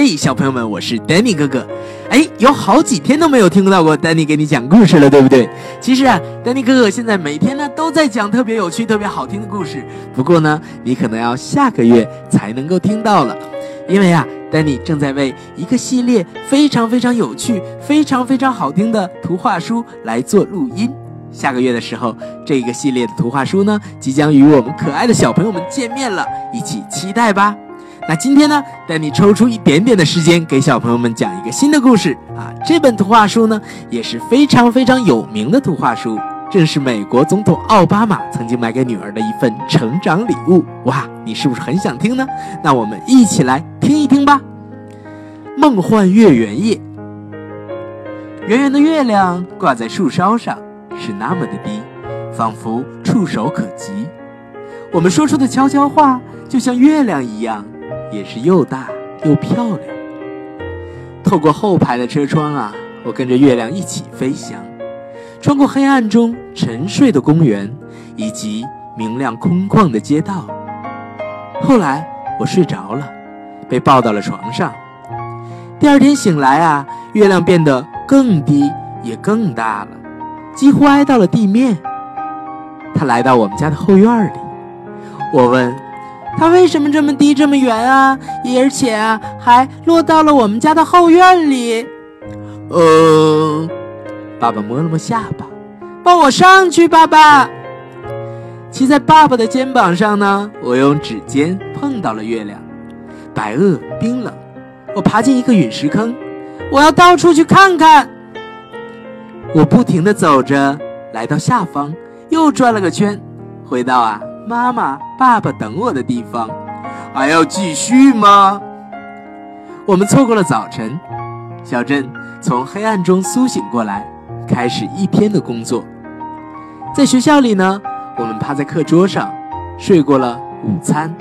嘿，小朋友们，我是 Danny 哥哥。哎，有好几天都没有听到过 Danny 给你讲故事了，对不对？其实啊，Danny 哥哥现在每天呢都在讲特别有趣、特别好听的故事。不过呢，你可能要下个月才能够听到了，因为啊，Danny 正在为一个系列非常非常有趣、非常非常好听的图画书来做录音。下个月的时候，这个系列的图画书呢，即将与我们可爱的小朋友们见面了，一起期待吧。那今天呢，带你抽出一点点的时间，给小朋友们讲一个新的故事啊。这本图画书呢，也是非常非常有名的图画书，正是美国总统奥巴马曾经买给女儿的一份成长礼物。哇，你是不是很想听呢？那我们一起来听一听吧。梦幻月圆夜，圆圆的月亮挂在树梢上，是那么的低，仿佛触手可及。我们说出的悄悄话，就像月亮一样。也是又大又漂亮。透过后排的车窗啊，我跟着月亮一起飞翔，穿过黑暗中沉睡的公园，以及明亮空旷的街道。后来我睡着了，被抱到了床上。第二天醒来啊，月亮变得更低也更大了，几乎挨到了地面。它来到我们家的后院里，我问。它为什么这么低这么圆啊？而且啊，还落到了我们家的后院里。呃，爸爸摸了摸下巴，抱我上去，爸爸。骑在爸爸的肩膀上呢，我用指尖碰到了月亮，白垩冰冷。我爬进一个陨石坑，我要到处去看看。我不停地走着，来到下方，又转了个圈，回到啊。妈妈、爸爸等我的地方，还要继续吗？我们错过了早晨，小镇从黑暗中苏醒过来，开始一天的工作。在学校里呢，我们趴在课桌上睡过了午餐。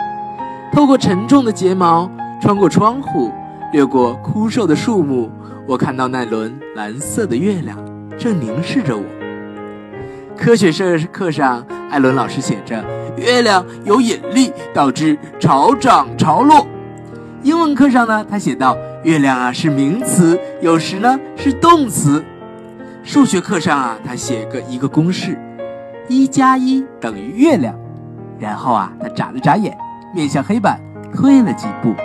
透过沉重的睫毛，穿过窗户，掠过枯瘦的树木，我看到那轮蓝色的月亮正凝视着我。科学社课上，艾伦老师写着。月亮有引力，导致潮涨潮落。英文课上呢，他写道：“月亮啊是名词，有时呢是动词。”数学课上啊，他写个一个公式：一加一等于月亮。然后啊，他眨了眨眼，面向黑板退了几步。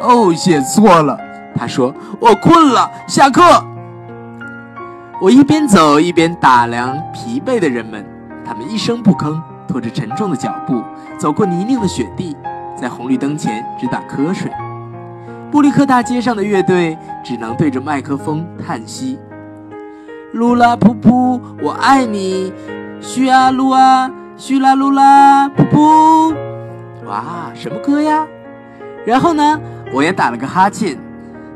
哦，写错了。他说：“我困了，下课。”我一边走一边打量疲惫的人们，他们一声不吭。拖着沉重的脚步走过泥泞的雪地，在红绿灯前直打瞌睡。布里克大街上的乐队只能对着麦克风叹息：“噜啦噗噗，我爱你，嘘啊噜啊，嘘啦噜啦噗噗。”哇，什么歌呀？然后呢，我也打了个哈欠。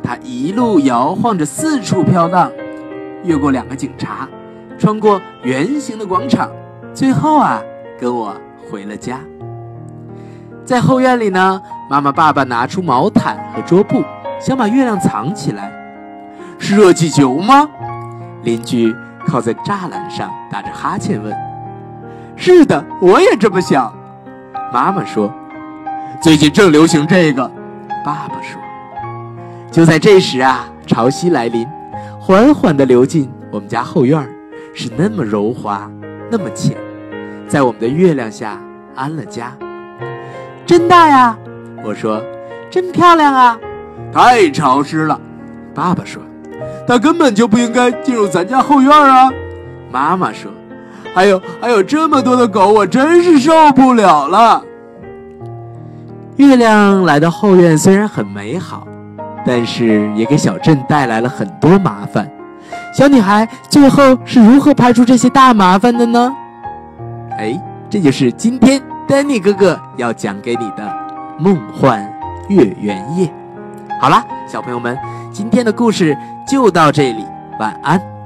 它一路摇晃着四处飘荡，越过两个警察，穿过圆形的广场，最后啊。跟我回了家，在后院里呢。妈妈、爸爸拿出毛毯和桌布，想把月亮藏起来。是热气球吗？邻居靠在栅栏上打着哈欠问。是的，我也这么想。妈妈说：“最近正流行这个。”爸爸说：“就在这时啊，潮汐来临，缓缓地流进我们家后院，是那么柔滑，那么浅。”在我们的月亮下安了家，真大呀！我说，真漂亮啊！太潮湿了，爸爸说，它根本就不应该进入咱家后院啊！妈妈说，还有还有这么多的狗，我真是受不了了。月亮来到后院虽然很美好，但是也给小镇带来了很多麻烦。小女孩最后是如何排除这些大麻烦的呢？哎，这就是今天丹尼哥哥要讲给你的梦幻月圆夜。好啦，小朋友们，今天的故事就到这里，晚安。